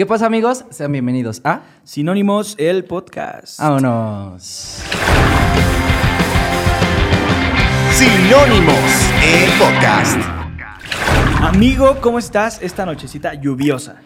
¿Qué pasa amigos? Sean bienvenidos a Sinónimos, el podcast. Vámonos. Sinónimos, el podcast. Amigo, ¿cómo estás esta nochecita lluviosa?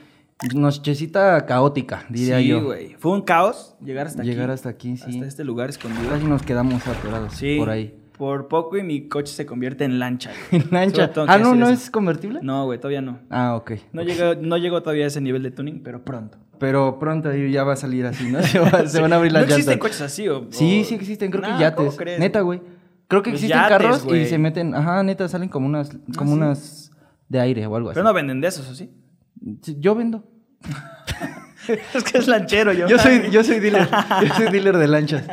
Nochecita caótica, diría sí, yo. güey. Fue un caos llegar hasta Llegar aquí. hasta aquí, sí. Hasta este lugar escondido. Casi nos quedamos atorados Sí. por ahí. Por poco y mi coche se convierte en lancha. En lancha. Ah, no, ¿no eso. es convertible? No, güey, todavía no. Ah, ok. No llegó, no llegó todavía a ese nivel de tuning, pero pronto. Pero pronto ya va a salir así, ¿no? Se, va- se van a abrir las ¿No existen llantas. coches así o...? Sí, o- sí existen, creo Nah, que yates. ¿cómo crees? Neta, güey. Creo que Los existen yates, carros y se meten, ajá, neta, salen como unas, como sí. unas de aire o algo así. Pero no venden de esos, ¿o? Sí, Yo vendo. es que es lanchero yo. Yo soy, yo soy dealer, yo soy dealer de lanchas.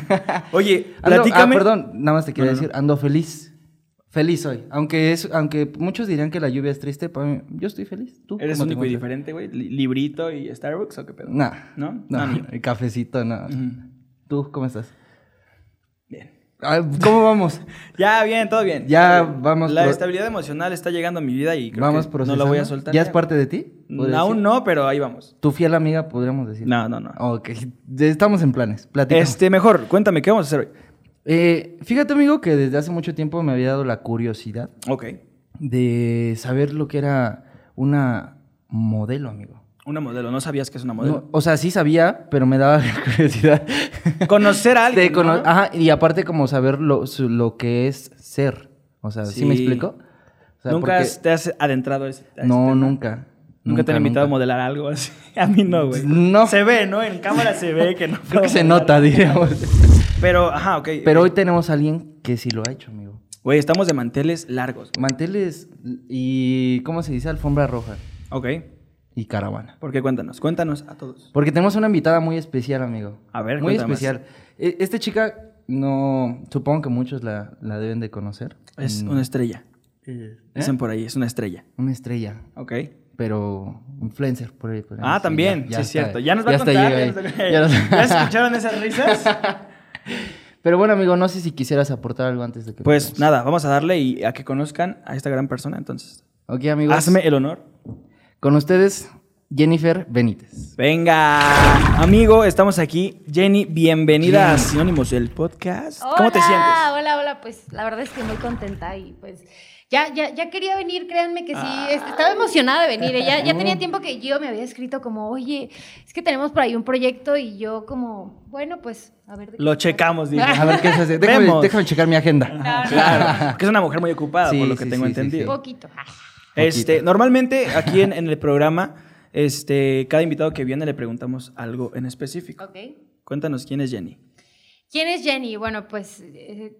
Oye, Ando- platícame... Ah, perdón, nada más te quería No, no, decir, ando feliz. Feliz hoy. Aunque es, aunque muchos dirían que la lluvia es triste, para mí, yo estoy feliz. ¿Tú? ¿Eres único y diferente, güey? Li- ¿Librito y Starbucks o qué pedo? Nah. ¿No? No, No, ni- el cafecito, no. Ujú. ¿Tú cómo estás? Bien. ¿Cómo vamos? Ya, bien, todo bien. Ya vamos La estabilidad emocional está llegando a mi vida y creo vamos que no la voy a soltar. ¿Ya es parte de ti? No, ¿Podría aún no, pero ahí vamos. Tu fiel amiga, podríamos decir. No, no, no. Ok, estamos en planes. Platícame. Este, mejor, cuéntame, ¿qué vamos a hacer hoy? Eh, fíjate, amigo, que desde hace mucho tiempo me había dado la curiosidad Ok. de saber lo que era una modelo, amigo. Una modelo, ¿no sabías que es una modelo? No, o sea, sí sabía, pero me daba curiosidad. Conocer a alguien, de cono- ¿no? Ajá, y aparte como saber lo, su- lo que es ser. O sea, ¿sí, me explico? O sea, ¿Nunca porque- te has adentrado a ese, a ese No, tema? nunca. ¿Nunca te han invitado nunca. a modelar algo así? A mí no, güey. No. Se ve, ¿no? En cámara se ve que no. Creo que se nota, diríamos. Pero, ajá, ok. Pero hoy tenemos a alguien que sí lo ha hecho, amigo. Güey, estamos de manteles largos. Manteles y, ¿cómo se dice? Alfombra roja Ok. Y caravana. ¿Por qué? Cuéntanos. Cuéntanos a todos. Porque tenemos una invitada muy especial, amigo. A ver, Muy especial. E- Esta chica, no, supongo que muchos la, la deben de conocer. Es Mm, una estrella. ¿eh? Dicen por ahí, es una estrella. Una estrella, Ok. pero influencer por ahí. por ahí. Ah, Sí, también, ya- ya sí es cierto. Ya nos va a contar. ya nos Ya nos- ¿Ya escucharon esas risas? Pero bueno, amigo, no sé si quisieras aportar algo antes de que Pues nada, vamos a darle y a que conozcan a esta gran persona. Entonces, Ok, amigos. hazme el honor. Con ustedes, Jennifer Benítez. Venga, amigo, estamos aquí. Jenny, bienvenida a Jenny. Sinónimos del podcast. Hola, ¿Cómo te sientes? Hola, hola, pues la verdad es que muy contenta y pues ya, ya, ya quería venir, créanme que sí, este, estaba emocionada de venir. Ya, ya tenía tiempo que yo me había escrito como, oye, es que tenemos por ahí un proyecto y yo como, bueno, pues a ver. Lo checamos, dije. A ver qué se hace. Déjame, déjame checar mi agenda. Claro, porque es una mujer muy ocupada, Sí, por lo que sí, tengo sí, sí, entendido. trata. Poquito. Este, normalmente aquí en, en el programa, este, cada invitado que viene le preguntamos algo en específico. Ok. Cuéntanos quién es Jenny. ¿Quién es Jenny? Bueno, pues eh,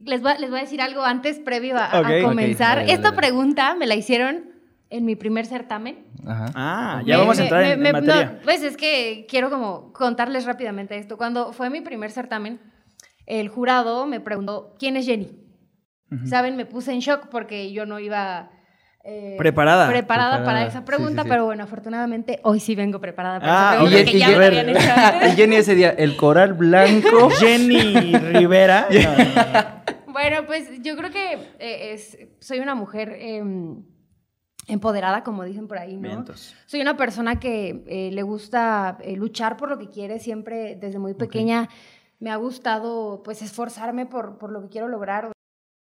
les, voy, a- les voy a decir algo antes, previo a, comenzar. dale, Esta dale. pregunta me la hicieron en mi primer certamen. Ajá. Ah, ya Me- vamos a entrar me- en, en me- materia. no, pues es que quiero como contarles rápidamente esto. Cuando fue mi primer certamen, el jurado me preguntó, ¿quién es Jenny? Saben, me puse en shock porque yo no iba... eh, Preparada. Preparada Preparada, para esa pregunta, sí, sí. pero bueno, afortunadamente hoy sí vengo preparada para Ah, esa Y, pregunta que y ya Ye- me habían hecho antes. y Jenny ese día, el coral blanco. Jenny Rivera. No, no, no. Bueno, pues yo creo que eh, es, soy una mujer em, empoderada, como dicen por ahí, ¿no? Vientos. Soy una persona que eh, le gusta eh, luchar por lo que quiere. Siempre, desde muy pequeña, me ha gustado, pues, esforzarme por, por lo que quiero lograr.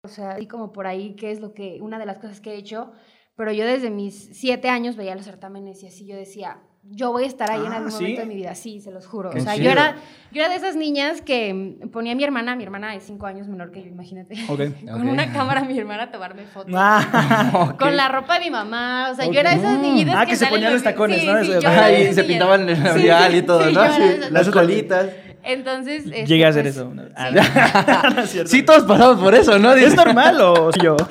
O sea, así como por ahí, que es lo que, una de las cosas que he hecho. Pero yo desde mis siete años veía los certámenes y así yo decía, yo voy a estar ahí en Ah, algún ¿sí? momento de mi vida. Sí, se los juro. Qué o sea, chido. yo era, yo era de esas niñas que ponía a mi hermana, mi hermana es cinco años menor que yo, imagínate. Ok. Con Ok. una cámara a mi hermana a tomarme fotos. Ah, ok. Con la ropa de mi mamá, o sea, yo era de esas niñitas Ah, que se salen ponían los tacones, sí, ¿no? Sí, y se niñas. pintaban el labial sí, y todo, sí, ¿no? Las colitas. Entonces, este, Llegué a hacer pues, eso. una vez. sí. Ah, no es cierto. Sí, todos pasamos por eso, ¿no? ¿Es normal o yo?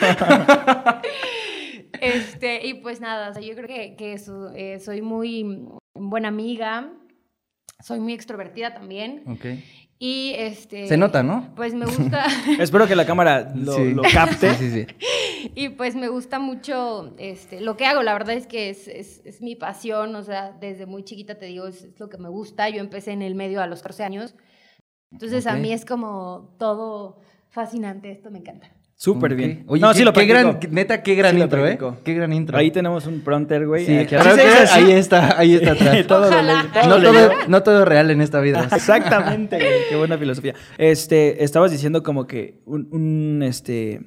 Este, y pues nada, o sea, yo creo que, que eso, eh, soy muy buena amiga, soy muy extrovertida también. Ok. Y este. Se nota, ¿no? Pues me gusta. Espero que la cámara lo, Sí. lo capte. Sí, sí, sí. y pues me gusta mucho este, lo que hago. La verdad es que es, es, es mi pasión. O sea, desde muy chiquita te digo, es, es lo que me gusta. Yo empecé en el medio a los 14 años. Entonces Ok. a mí es como todo fascinante. Esto me encanta. Súper bien. Oye, no, qué, sí lo qué gran, neta, qué gran Sí lo intro, ¿eh? Qué gran intro. Ahí tenemos un prompter, güey. Sí, Aquí creo atrás. que ¿Sí es así? ahí está, ahí está atrás. todo lo Ojalá. todo no, lo todo, no todo real en esta vida. Exactamente, güey. Qué buena filosofía. Este, estabas diciendo como que un, un, este,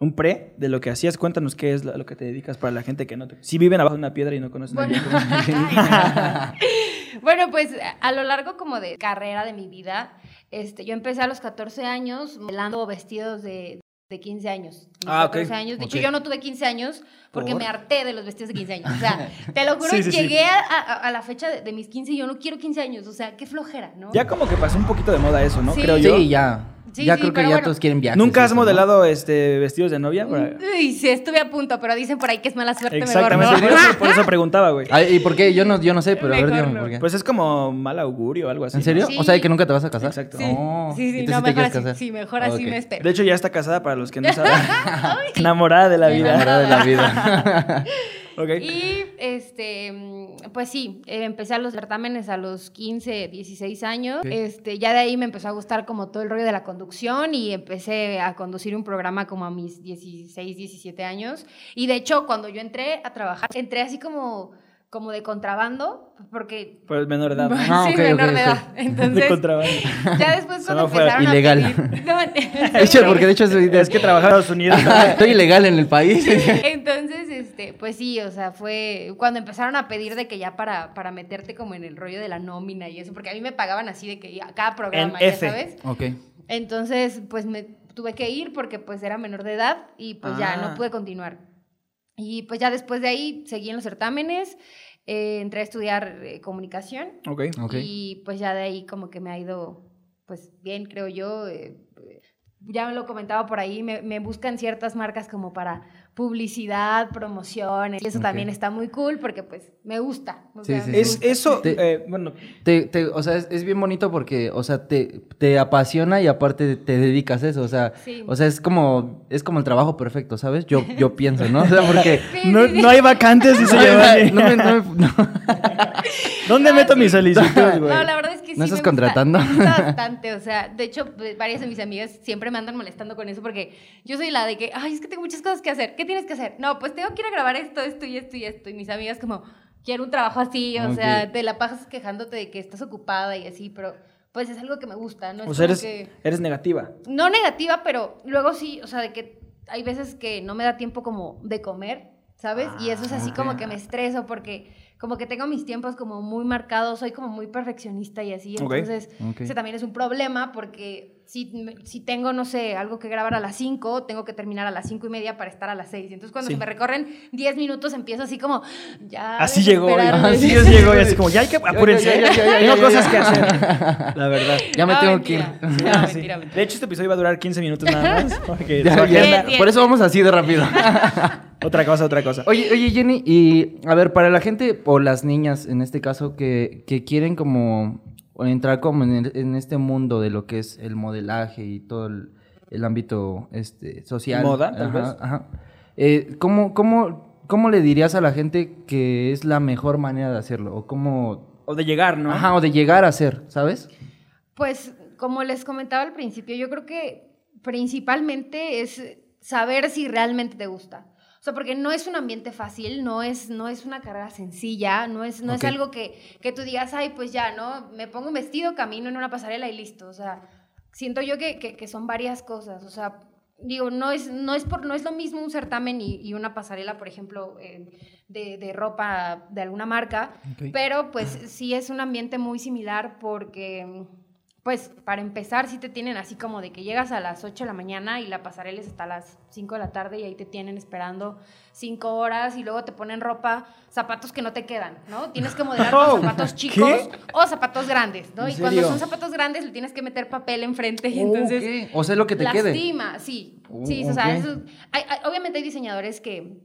un pre de lo que hacías. Cuéntanos qué es lo, a lo que te dedicas para la gente que no te... Si viven abajo de una piedra y no conocen a Bueno. alguien. Bueno, pues a lo largo como de carrera de mi vida, este, yo empecé a los 14 años modelando vestidos de, de 15 años. Ah, ok. 14 años. De hecho, yo no tuve 15 años porque ¿Por? me harté de los vestidos de 15 años. O sea, te lo juro, Sí, sí, sí. llegué A, a- a la fecha de, de mis 15 y yo no quiero 15 años. O sea, qué flojera, ¿no? Ya como que pasó un poquito de moda eso, ¿no? Sí. Creo yo. Sí, ya. Sí, ya sí, creo que ya bueno. todos quieren viajes. ¿Nunca has eso, ¿no? modelado este, vestidos de novia? Uy, sí, estuve a punto, pero dicen por ahí que es mala suerte Exactamente, mejor, por, eso, por eso preguntaba, güey. ¿Y por qué? Yo no, yo no sé, pero a ver, Mejor dígame no. por qué. Pues es como mal augurio o algo así. ¿En serio? ¿no? Sí. O sea, de que nunca te vas a casar. Exacto. Sí, Oh, sí, sí, ¿y tú no, mejor así, casar? sí, mejor así me espero. De hecho, ya está casada para los que no saben. Enamorada de la vida. Enamorada de la vida. Ok. Y este, pues sí, empecé a los certámenes a los 15, 16 años. Este, ya de ahí me empezó a gustar como todo el rollo de la conducción y empecé a conducir un programa como a mis 16, 17 años. Y de hecho, cuando yo entré a trabajar, entré así como, como de contrabando, porque... Pues menor edad. ¿no? Ah, sí, ok, menor de edad. De Entonces, contrabando. ya después cuando fue empezaron ilegal. a pedir... No, De hecho, porque de hecho de- Es que trabajaba en Estados Unidos. Estoy ilegal en el país. Entonces, este, pues sí, o sea, fue cuando empezaron a pedir de que ya para, para meterte como en el rollo de la nómina y eso, porque a mí me pagaban así de que ya cada programa, En ya F. sabes. ok. Entonces, pues me tuve que ir porque pues era menor de edad y pues ya Ah. no pude continuar. Y pues ya después de ahí seguí en los certámenes, eh, entré a estudiar eh, comunicación Ok. Ok. y pues ya de ahí como que me ha ido pues bien, creo yo. eh, ya me lo comentaba por ahí, me, me buscan ciertas marcas como para publicidad, promociones, y eso también está muy cool porque pues me gusta. o Sí, sea, sí, me Es gusta. eso, Te- eh, bueno, Te, te- o sea, es, es bien bonito porque, o sea, te, te apasiona y aparte te dedicas a eso, o sea, Sí. o sea, es como, es como el trabajo perfecto, ¿sabes? Yo, yo pienso, ¿no? O sea, porque... Sí, no, no hay vacantes, dice No, no. ¿Dónde No, meto sí. mi solicitud, güey? No, la verdad sí. ¿No estás me gusta- contratando? me gusta bastante, o sea, de hecho, pues, varias de mis amigas siempre me andan molestando con eso porque yo soy la de que, ay, es que tengo muchas cosas que hacer. ¿Qué tienes que hacer? No, pues tengo que ir a grabar esto, esto y esto y esto. Y mis amigas como, quiero un trabajo así, o Ok. sea, te la pasas quejándote de que estás ocupada y así, pero pues es algo que me gusta, ¿no? Es O sea, como eres, que- eres negativa. no negativa, pero luego sí, o sea, de que hay veces que no me da tiempo como de comer, ¿sabes? y eso es así Ah, como ok. que me estreso porque como que tengo mis tiempos como muy marcados, soy como muy perfeccionista y así, entonces Ok. ese también es un problema porque si, si tengo, no sé, algo que grabar a las 5, tengo que terminar a las 5 y media para estar a las 6. Entonces cuando Sí. se me recorren 10 minutos empiezo así como, ya... Así llegó. Así sí, es, llegó así como, ya hay que apúrense. Tengo cosas que hacer. La verdad. Ya me No, tengo que ir. mentira. Sí, No, sí. mentira, mentira. De hecho, este episodio va a durar 15 minutos nada más. porque Ya, ya. Por eso vamos así de rápido. Otra cosa, otra cosa. Oye, oye, Jenny, y a ver, para la gente o las niñas en este caso que, que quieren como entrar como en, el- en este mundo de lo que es el modelaje y todo el, el ámbito este, social. Moda, tal Ajá, vez. ajá. Eh, ¿cómo, cómo, ¿Cómo le dirías a la gente que es la mejor manera de hacerlo? O cómo... O de llegar, ¿no? Ajá, o de llegar a ser, ¿sabes? Pues como les comentaba al principio, yo creo que principalmente es saber si realmente te gusta. Sea, porque no es un ambiente fácil, no es, no es una carrera sencilla, no es, no es algo que, que tú digas, ay, pues ya, ¿no? Me pongo un vestido, camino en una pasarela y listo. O sea, siento yo que, que, que son varias cosas. O sea, digo, no es, no es, por, no es lo mismo un certamen y, y una pasarela, por ejemplo, eh, de, de ropa de alguna marca, Ok. pero pues sí es un ambiente muy similar porque, pues para empezar, sí te tienen así como de que llegas a las 8 de la mañana y la pasarela es hasta las 5 de la tarde y ahí te tienen esperando 5 horas y luego te ponen ropa, zapatos que no te quedan, ¿no? Tienes que modelar Oh, zapatos chicos ¿qué? o zapatos grandes, ¿no? ¿En Y cuando son zapatos grandes le tienes que meter papel enfrente y Oh, entonces... ok. O sea, lo que te quede. Lastima, sí. Oh, sí, o sea, eso- hay- hay- obviamente hay diseñadores que,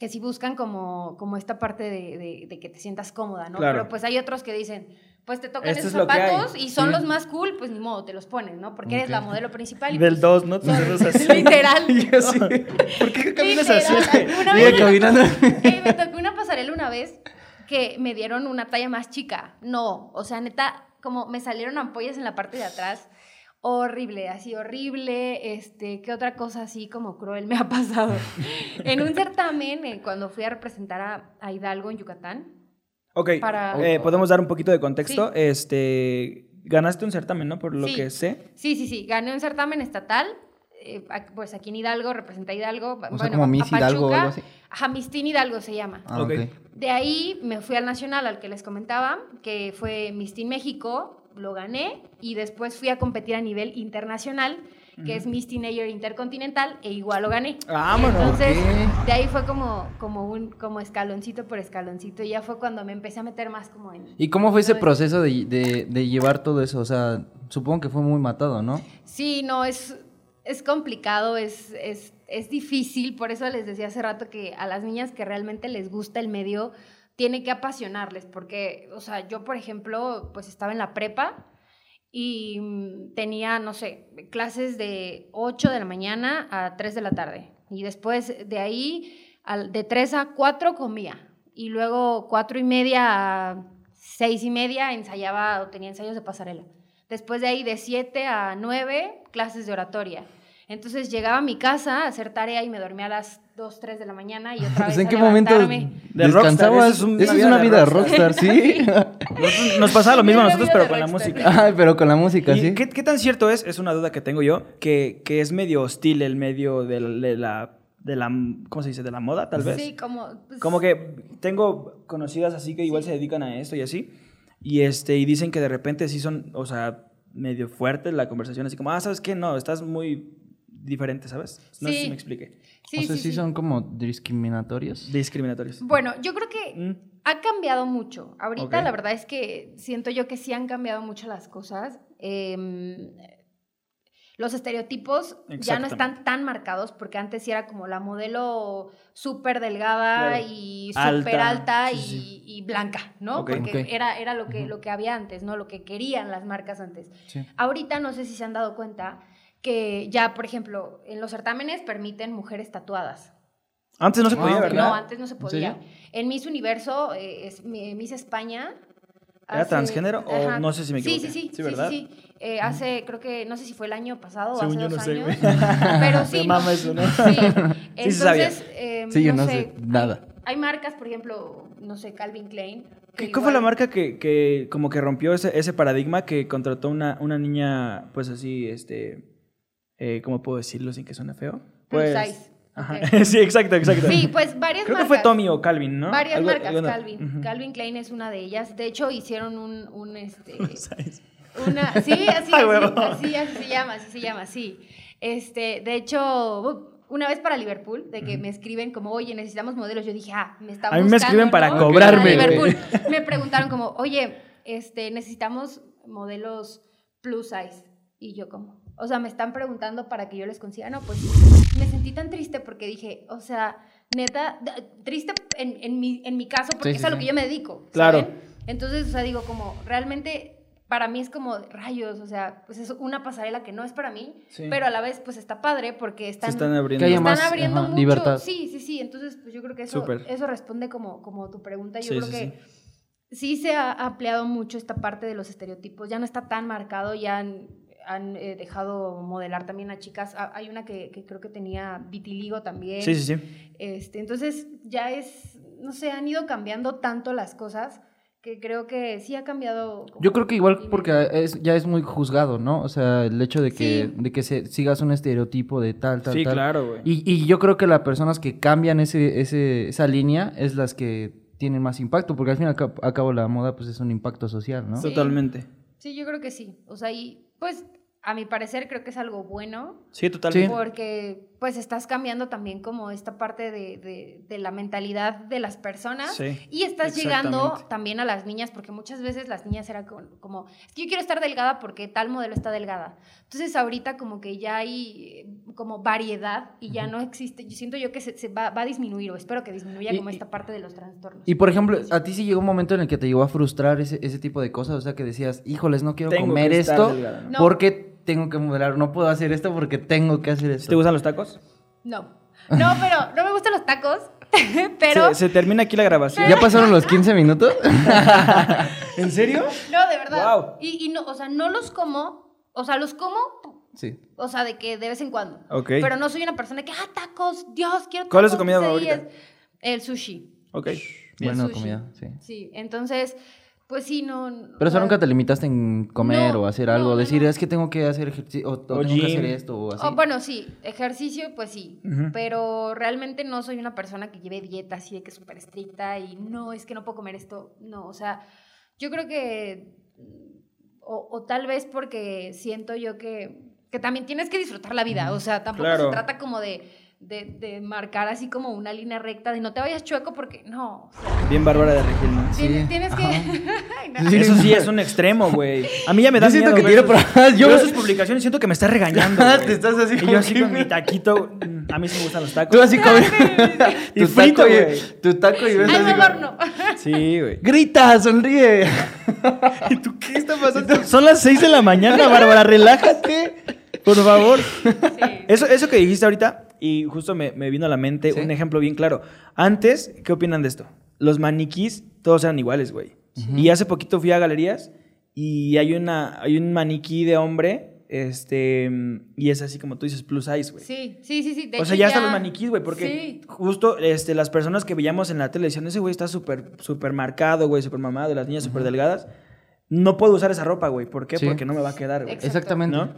que sí buscan como, como esta parte de, de- de que te sientas cómoda, ¿no? Claro. Pero pues hay otros que dicen, pues te tocan Esto esos es zapatos y son Sí. los más cool, pues ni modo, te los pones, ¿no? Porque eres la modelo principal. y, Del pues, 2, ¿no? son- Nosotros así. Literal. Y yo ¿Por qué caminas así? Literal. Una vez me tocó- caminando. eh, me tocó una pasarela una vez que me dieron una talla más chica. No, o sea, neta, como me salieron ampollas en la parte de atrás. Horrible, así horrible. Este, ¿qué otra cosa así como cruel me ha pasado? en un certamen, eh, cuando fui a representar a, a Hidalgo en Yucatán. Ok, Para- eh, podemos dar un poquito de contexto. Este, ganaste un certamen, ¿no? Por lo Sí. que sé. Sí, sí, sí. Gané un certamen estatal. eh, pues aquí en Hidalgo, representé a Hidalgo. O sea, como a- Miss a Hidalgo o algo así. Teen Hidalgo se llama. Ah, Ok. ok. De ahí me fui al nacional, al que les comentaba, que fue Miss Teen México, lo gané y después fui a competir a nivel internacional, que es Miss Teenager Intercontinental, e igual lo gané. Vámonos. Entonces, de ahí fue como, como un como escaloncito por escaloncito, y ya fue cuando me empecé a meter más como en... ¿Y cómo fue ese proceso de, de- de llevar todo eso? O sea, supongo que fue muy matado, ¿no? Sí, no, es, es complicado, es, es, es difícil, por eso les decía hace rato que a las niñas que realmente les gusta el medio, tiene que apasionarles, porque, o sea, yo, por ejemplo, pues estaba en la prepa y mm, tenía, no sé, clases de 8 de la mañana a 3 de la tarde, y después de ahí, de 3 a 4 comía, y luego 4 y media a 6 y media ensayaba o tenía ensayos de pasarela. Después de ahí, de 7 a 9, clases de oratoria. Entonces llegaba a mi casa a hacer tarea y me dormía a las 2, 3 de la mañana y otra vez ¿En a qué momento levantarme. Descansabas? eso es una vida rockstar, ¿sí? Nos pasaba lo mismo a nosotros, pero con la música. Ay, pero con la música, ¿Y ¿sí? qué, qué tan cierto es? Es una duda que tengo yo, que, que es medio hostil el medio de la, de la, de la- ¿cómo se dice? De la moda, tal vez. Sí, como... pues, Como que tengo conocidas así que igual se dedican a esto y así. Y, este, y dicen que de repente sí son, o sea, medio fuertes la conversación, así como, ah, ¿sabes qué? No, estás muy diferente, ¿sabes? No sé si me explique. Sí, o sea, sí, sí, sí. son como discriminatorios. Discriminatorios. Bueno, yo creo que Mm. ha cambiado mucho. Ahorita la verdad es que siento yo que sí han cambiado mucho las cosas. Em, los estereotipos ya no están tan marcados porque antes sí era como la modelo súper delgada Claro. y súper alta sí, y, sí. y blanca, ¿no? Porque era, era lo, que, lo que había antes, ¿no? Lo que querían las marcas antes. Sí. Ahorita no sé si se han dado cuenta que ya, por ejemplo, en los certámenes permiten mujeres tatuadas. Antes no se Ah, podía, ok. ¿verdad? No, antes no se podía. En Miss Universo, eh, es, Miss España. ¿Era transgénero o no sé si me Sí, equivoqué? sí, sí. Sí, sí, ¿verdad? sí, sí. Eh, hace, creo que, no sé si fue el año pasado o Según hace yo dos no sé, años. güey. Pero sí. Mama no- eso, ¿no? Sí. Sí, sí sabía. Entonces, eh, Sí, yo no sé, sé nada. Hay, hay marcas, por ejemplo, no sé, Calvin Klein. que ¿Qué, ¿Cuál fue la marca que, que como que rompió ese, ese paradigma que contrató una, una niña, pues así, este, eh, ¿cómo puedo decirlo sin que suene feo? Plus Pues, size. Ajá. Sí, exacto, exacto. Sí, pues varias Creo que marcas. fue Tommy o Calvin, ¿no? Varias Algo- marcas, algo- Calvin. Calvin Klein es una de ellas. De hecho, hicieron un, un este, ¿Sabes? Una, sí, así, Ay, así, así, así se llama, así se llama, sí. Este, de hecho, una vez para Liverpool, de que me escriben como, oye, necesitamos modelos, yo dije, ah, me está A mí me escriben para ¿no? cobrarme, Para. Liverpool. Me preguntaron como, oye, este, necesitamos modelos plus size. Y yo como, o sea, me están preguntando para que yo les consiga. No, pues me sentí tan triste porque dije, o sea, neta, triste en, en, mi, en mi caso porque Sí, es sí, a lo sí. que yo me dedico. Claro. ¿saben? Entonces, o sea, digo, como realmente para mí es como rayos, o sea, pues es una pasarela que no es para mí, Sí. pero a la vez pues está padre porque Se están, están abriendo. Están más, abriendo ajá, mucho. libertad. Sí, sí, sí, entonces pues yo creo que eso, eso responde como, como tu pregunta. Yo Sí, creo sí, que sí. se ha ampliado mucho esta parte de los estereotipos, ya no está tan marcado, ya han, eh, dejado modelar también a chicas. Ah, Hay una que, que creo que tenía vitiligo también. Sí, sí, sí. Este, entonces ya es, no sé, han ido cambiando tanto las cosas que creo que sí ha cambiado. Yo creo que igual porque es, ya es muy juzgado, ¿no? O sea, el hecho de que, Sí. de que se, sigas un estereotipo de tal, tal, Sí, tal. claro, güey. Y, y yo creo que las personas que cambian ese, ese, esa línea es las que tienen más impacto, porque al fin y al cabo, a cabo la moda pues es un impacto social, ¿no? Sí. Totalmente. Sí, yo creo que sí. O sea, y pues a mi parecer creo que es algo bueno. Sí, totalmente. Porque pues estás cambiando también como esta parte de, de- de la mentalidad de las personas Sí, y estás llegando también a las niñas porque muchas veces las niñas eran como, como, es que yo quiero estar delgada porque tal modelo está delgada. Entonces ahorita como que ya hay eh, como variedad y ya no existe, yo siento yo que se, se va, va a disminuir o espero que disminuya Y- como y- esta parte de los trastornos. Y por ejemplo, a ti sí llegó un momento en el que te llegó a frustrar ese, ese tipo de cosas, o sea, que decías, híjoles, no quiero Tengo comer esto delgada, ¿no? No. porque tengo que modelar, no puedo hacer esto porque tengo que hacer esto. ¿Te gustan los tacos? No, no, pero no me gustan los tacos, pero... Se, se termina aquí la grabación. ¿Ya pasaron los 15 minutos? ¿En serio? No, de verdad. Guau. Y, y no, o sea, no los como. o sea, los como, Sí. o sea, de que de vez en cuando. Ok. Pero no soy una persona que, ah, tacos, Dios, quiero tacos. ¿Cuál es tu comida quesadillas". favorita? El sushi. Ok. Buena comida, sí. Sí, entonces, pues sí, no. Pero eso o sea, nunca te limitaste en comer No, o hacer algo, no, decir, no. es que tengo que hacer ejercicio o, o O tengo que hacer esto o así. oh, bueno, sí, ejercicio, pues sí. Pero realmente no soy una persona que lleve dieta así de que súper estricta y no, es que no puedo comer esto. No, o sea, yo creo que. O, o tal vez porque siento yo que, que también tienes que disfrutar la vida. O sea, tampoco Claro. se trata como de, de, de marcar así como una línea recta, de no te vayas chueco porque no. o sea, Bien Bárbara de Regil, ¿no? Sí, tienes, que. Ay, no. Eso sí es un extremo, güey. A mí ya me da Yo siento miedo que tiene sus- pro- yo- veo sus publicaciones y siento que me está regañando, güey. Te estás así Y yo así que- con mi taquito. mm, A mí sí me gustan los tacos. Tú así comes Y tu frito, güey. tu taco y ves Ay, así me como- adorno. Sí, güey. Grita, sonríe. ¿Y tú qué está pasando? Son las 6 de la mañana, Bárbara, relájate. Por favor. Sí. Eso, eso que dijiste ahorita, y justo me, me vino a la mente ¿Sí? un ejemplo bien claro. Antes, ¿qué opinan de esto? Los maniquís, todos eran iguales, güey. Y hace poquito fui a galerías y hay, una, hay un maniquí de hombre, este, y es así como tú dices, plus size, güey. Sí, sí, sí, sí. de o sea, ya hasta los maniquís, güey, porque Sí. justo este, las personas que veíamos en la tele decían, ese güey está súper súper marcado, güey, súper mamado, las niñas súper delgadas. No puedo usar esa ropa, güey. ¿Por qué? Sí. Porque no me va a quedar, güey. Exactamente. ¿No?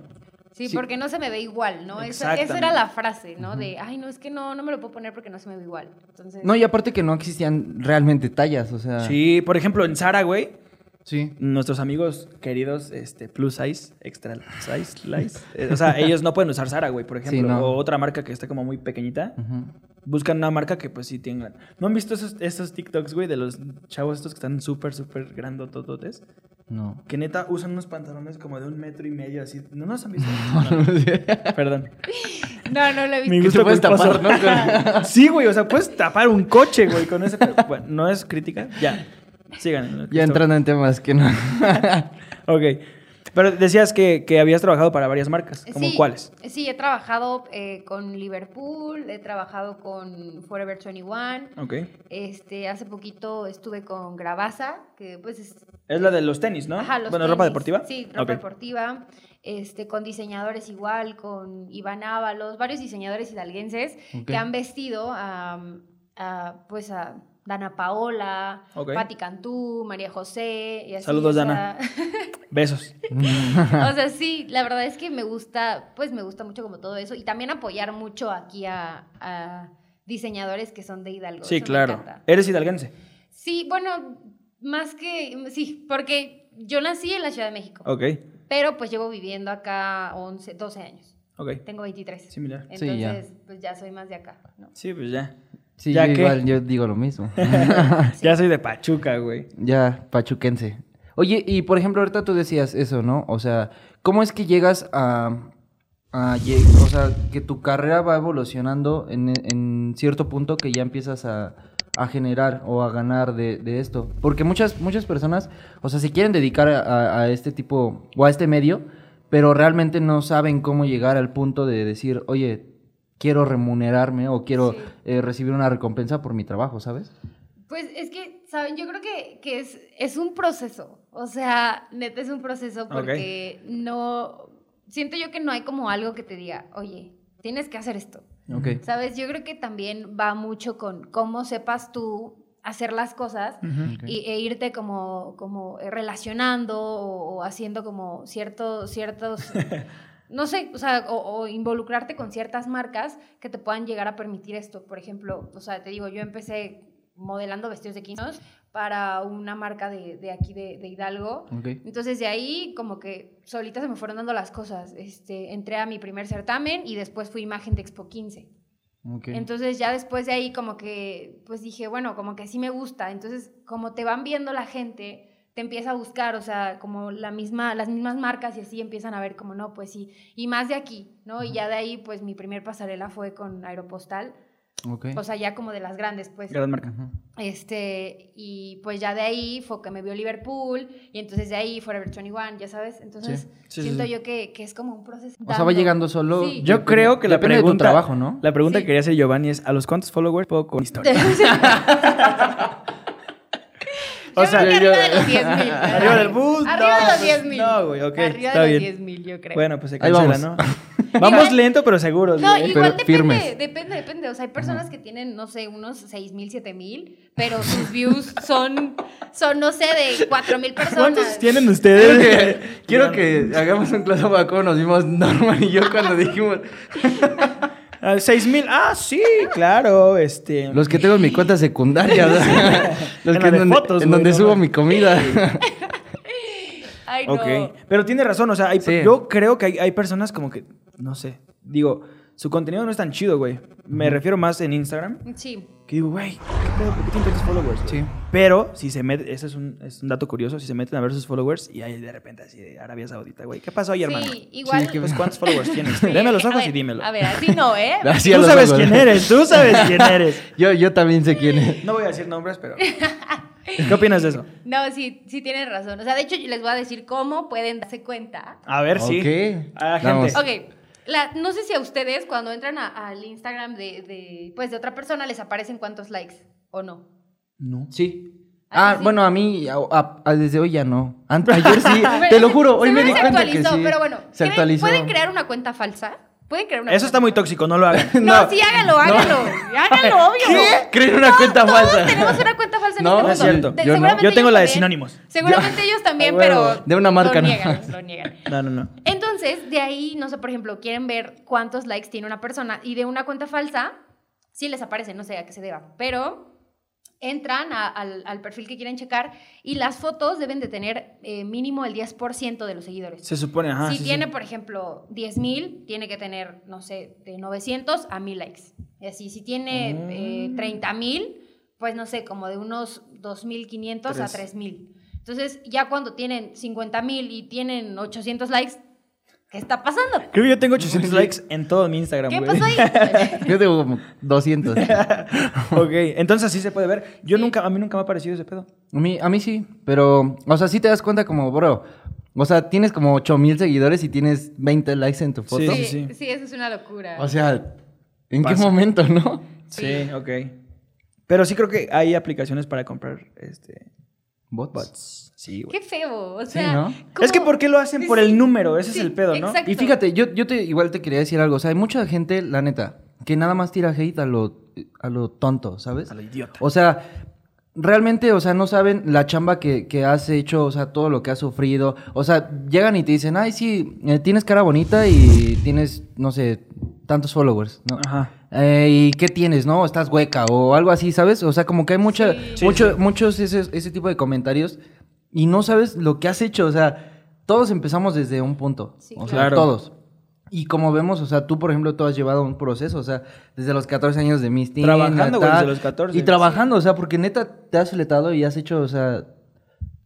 Sí, Sí. porque no se me ve igual, ¿no? Esa, era la frase, ¿no? De, ay, no, es que no, no me lo puedo poner porque no se me ve igual. Entonces, No, y aparte que no existían realmente tallas, o sea. Sí, por ejemplo, en Zara, güey, Sí. nuestros amigos queridos, este, plus size, extra size, size, eh, o sea, ellos no pueden usar Zara, güey, por ejemplo, Sí, no. o otra marca que está como muy pequeñita. Buscan una marca que pues sí tengan. ¿No han visto esos, esos TikToks, güey, de los chavos estos que están súper, súper grandotototes? No. Que neta usan unos pantalones como de un metro y medio, así. ¿No nos han visto? Perdón. no, no lo he visto. Mi Que gusto te puedes culposo. tapar, ¿no? sí, güey, o sea, puedes tapar un coche, güey, con ese. pero, Bueno, no es crítica. Ya. Sigan. Ya entrando en temas que no. Ok. Pero decías que, que habías trabajado para varias marcas. ¿Cómo Sí, cuáles? Sí, he trabajado eh, con Liverpool, he trabajado con Forever 21. Ok. Este, hace poquito estuve con Gravasa, que pues es Es la de los tenis, ¿no? Ajá, los bueno, ropa deportiva. Sí, ropa deportiva. Este, con diseñadores igual, con Iván Ábalos, varios diseñadores hidalguenses que han vestido a, a, pues a Dana Paola, Ok. Patti Cantú, María José y así. Saludos, o sea, Dana. Besos. o sea, sí, la verdad es que me gusta, pues me gusta mucho como todo eso y también apoyar mucho aquí a, a diseñadores que son de Hidalgo. Sí, eso claro. Eres hidalguense. Sí, bueno, más que, sí, porque yo nací en la Ciudad de México. Ok. Pero pues llevo viviendo acá 11, 12 años. Ok. Tengo 23. Similar. Sí, ya. Entonces, pues ya soy más de acá, ¿no? Sí, pues ya. Sí, ¿Ya yo igual yo digo lo mismo. Ya soy de Pachuca, güey. ya, pachuquense. Oye, y por ejemplo, ahorita tú decías eso, ¿no? O sea, ¿cómo es que llegas a, a o sea, que tu carrera va evolucionando en, en cierto punto que ya empiezas a, a generar o a ganar de, de esto? Porque muchas, muchas personas, o sea, se quieren dedicar a- a este tipo o a este medio, pero realmente no saben cómo llegar al punto de decir, oye, quiero remunerarme o quiero Sí. eh, recibir una recompensa por mi trabajo, ¿sabes? Pues es que, ¿saben? Yo creo que, que es, es un proceso. O sea, neta es un proceso porque no... Siento yo que no hay como algo que te diga, oye, tienes que hacer esto. Ok. ¿Sabes? Yo creo que también va mucho con cómo sepas tú hacer las cosas Ok. y, e irte como, como eh, relacionando o, o haciendo como ciertos, ciertos, no sé, o sea, o, o involucrarte con ciertas marcas que te puedan llegar a permitir esto. Por ejemplo, o sea, te digo, yo empecé modelando vestidos de 15 años para una marca de, de aquí de, de Hidalgo. Entonces de ahí como que solitas se me fueron dando las cosas. Este, entré a mi primer certamen y después fui imagen de Expo 15. ok. Entonces ya después de ahí como que, pues dije, bueno, como que sí me gusta. Entonces como te van viendo la gente, te empieza a buscar, o sea, como la misma, las mismas marcas y así empiezan a ver como, no, pues sí. Y más de aquí, ¿no? Y ya de ahí, pues mi primer pasarela fue con Aeropostal. Ok. O sea, ya como de las grandes, pues. Gran marca. Este, y pues ya de ahí fue que me vio Liverpool, y entonces de ahí Forever 21, ya sabes. Entonces, Sí. Sí, sí, siento sí. yo que, que es como un proceso. O sea, va llegando solo. Sí. Yo creo que la Depende de tu pregunta, trabajo, ¿no? La pregunta Sí. que quería hacer Giovanni es: ¿a los cuántos followers puedo con historia? O sea, yo- arriba de los 10 mil. Arriba del bus, Arriba no, de los pues, 10 mil. no, güey, ok, Arriba está de bien. los 10 mil, yo creo. Bueno, pues se cancela, vamos. ¿no? Vamos lento, pero seguros. No, güey. igual Pero depende, firmes. depende, depende. O sea, hay personas que tienen, no sé, unos 6 mil, 7 mil, pero sus views son, son, no sé, de 4 mil personas. ¿Cuántos tienen Quiero ustedes? que, quiero que hagamos un a cómo nos vimos Norman y yo cuando dijimos ¿Seis mil? Ah, sí, claro. Este. los que tengo en mi cuenta secundaria, ¿verdad? los En que la de donde, fotos, en güey, donde no subo mi comida. Ay, no. Ok. Pero tiene razón, o sea, hay- Sí. yo creo que hay, hay personas como que, no sé, digo, su contenido no es tan chido, güey. Me refiero más en Instagram. Sí. Que digo, güey, ¿qué pedo? ¿Por qué tienen tantos followers? güey? Sí. Pero si se meten, ese es un, es un dato curioso, si se meten a ver sus followers y hay de repente así de Arabia Saudita, güey, ¿qué pasó ahí, hermano? Sí, igual. Pues cuántos followers tienes. Sí, Deme los a ojos ver, y dímelo. A ver, así no, ¿eh? Así a tú sabes ojos. quién eres, tú sabes quién eres. Yo, yo también sé quién es. No voy a decir nombres, pero. ¿Qué opinas de eso? No, sí, sí tienes razón. O sea, de hecho, yo les voy a decir cómo pueden darse cuenta. A ver, sí. Ok. A la Vamos. gente. Ok, la- no sé si a ustedes cuando entran a- al Instagram de, de, pues, de otra persona les aparecen cuántos likes o no. No. Sí. ¿A Ah, sí? bueno, a mí a- a- a- desde hoy ya no. Ant- ayer sí, te lo juro, hoy me di se cuenta que actualizó, sí. pero bueno. se ¿creen- actualizó. ¿Pueden crear una cuenta falsa? ¿Pueden crear una Eso cuenta está muy tóxico, no lo hagan. No, sí, háganlo, háganlo. Háganlo, obvio. ¿Qué? Creen una cuenta Todos falsa. tenemos una cuenta No, este no es cierto. De- Yo no. seguramente Yo tengo la de también. sinónimos. Seguramente ellos también, pero. De una marca, lo ¿no? niegan, lo niegan. No, no, no. Entonces, de ahí, no sé, por ejemplo, quieren ver cuántos likes tiene una persona y de una cuenta falsa, sí les aparece, no sé a qué se deba, pero entran a- al, al perfil que quieren checar y las fotos deben de tener eh, mínimo el 10% de los seguidores. Se supone, ajá. si sí, sí. tiene, por ejemplo, 10.000, tiene que tener, no sé, de 900 a 1000 likes. Y así, si tiene Mm. eh, 30.000, pues no sé, como de unos 2.500 a Tres. 3.000. Entonces, ya cuando tienen 50.000 y tienen 800 likes, ¿qué está pasando? Creo que yo tengo 800 likes en todo mi Instagram, ¿Qué güey. pasó ahí? Yo tengo como 200. ok, entonces así se puede ver. Yo nunca, a mí nunca me ha parecido ese pedo. A mí, a mí sí, pero, o sea, sí te das cuenta como, bro, o sea, tienes como 8000 seguidores y tienes 20 likes en tu foto. Sí, sí, sí. sí, eso es una locura. O sea, ¿en Pasa. qué momento, no? Sí, ok. Pero sí creo que hay aplicaciones para comprar este Bots. bots. Sí, güey. Qué feo, o Sí, sea... ¿no? Es que. ¿por qué lo hacen por el número? Ese sí, es el pedo, ¿no? exacto. Y fíjate, yo, yo te, igual te quería decir algo. O sea, hay mucha gente, la neta, que nada más tira hate a lo, a lo tonto, ¿sabes? A lo idiota. O sea, realmente, o sea, no saben la chamba que, que has hecho, o sea, todo lo que has sufrido. O sea, llegan y te dicen, ay, sí, eh, tienes cara bonita y tienes, no sé, tantos followers, ¿no? Ajá. Eh, ¿Y qué tienes, no? Estás hueca o algo así, ¿sabes? O sea, como que hay mucha, Sí. Sí, mucho- sí. muchos ese, ese tipo de comentarios y no sabes lo que has hecho. O sea, todos empezamos desde un punto. Sí, o sea, claro. todos. Y como vemos, o sea, tú, por ejemplo, tú has llevado un proceso, o sea, desde los 14 años de mis teens, Trabajando, güey, desde los 14. Y trabajando, o sea, porque neta te has fletado y has hecho, o sea,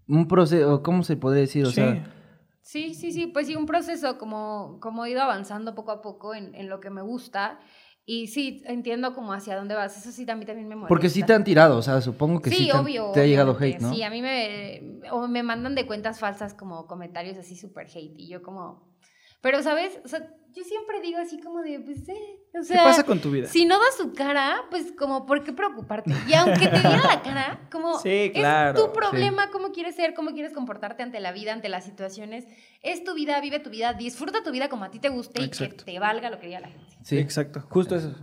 un proceso, ¿cómo se podría decir? O Sí. sea, Sí, sí, sí, pues sí, un proceso como, como he ido avanzando poco a poco en, en lo que me gusta. Y sí, entiendo como hacia dónde vas. Eso sí, también, también me molesta. porque sí te han tirado, o sea, supongo que sí, sí, te, han- obvio. te ha llegado hate, ¿no? Sí, a mí me, o me mandan de cuentas falsas como comentarios así súper hate. Y yo como... Pero, ¿sabes? O sea, yo siempre digo así como de, pues, eh, o ¿Qué pasa con tu vida? Si no das su cara, pues como, ¿por qué preocuparte? Y aunque te diera la cara, como Sí, claro, es tu problema, cómo quieres ser, cómo quieres comportarte ante la vida, ante las situaciones. Es tu vida, vive tu vida, disfruta tu vida como a ti te guste y que te valga lo que diga la gente. Sí, Exacto. Justo eso.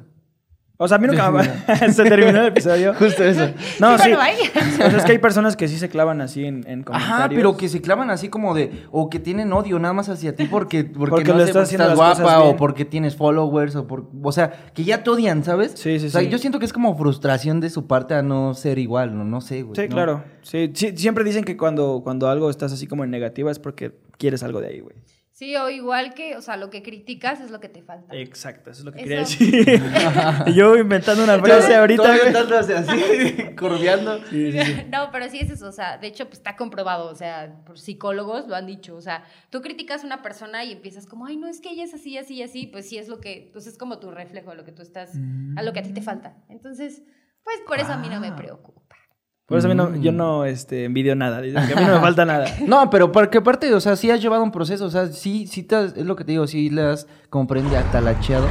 O sea, a mí nunca me... se terminó el episodio. justo eso. No, Sí, sí. O sea, es que hay personas que sí se clavan así en, en comentarios. Ajá, pero que se clavan así como de, o que tienen odio nada más hacia ti porque, porque, Porque no lo estás haciendo estás las guapa o porque tienes followers o por, o sea, que ya te odian, ¿sabes? Sí, sí, O sea, sí. yo siento que es como frustración de su parte a no ser igual, no, no sé, güey. Sí, ¿no? claro. Sí, sí, siempre dicen que cuando, cuando algo estás así como en negativa es porque quieres algo de ahí, güey. Sí, o igual que, o sea, lo que criticas es lo que te falta. Exacto, eso es lo que Eso. quería decir. Yo inventando una frase ahorita, estándose así, curveando. No, pero sí es eso, o sea, de hecho, pues está comprobado, o sea, por psicólogos lo han dicho, o sea, tú criticas a una persona y empiezas como, ay, no, es que ella es así, así, así, pues sí es lo que, pues es como tu reflejo, lo que tú estás, a lo que a ti te falta. Entonces, pues por eso a mí no me preocupa. Por eso a mí no, yo Mm. no este, envidio nada. Dicen que a mí no me falta nada. No, pero porque aparte, o sea, sí has llevado un proceso, o sea, sí, sí te has- es lo que te digo, sí le has como prende atalacheado,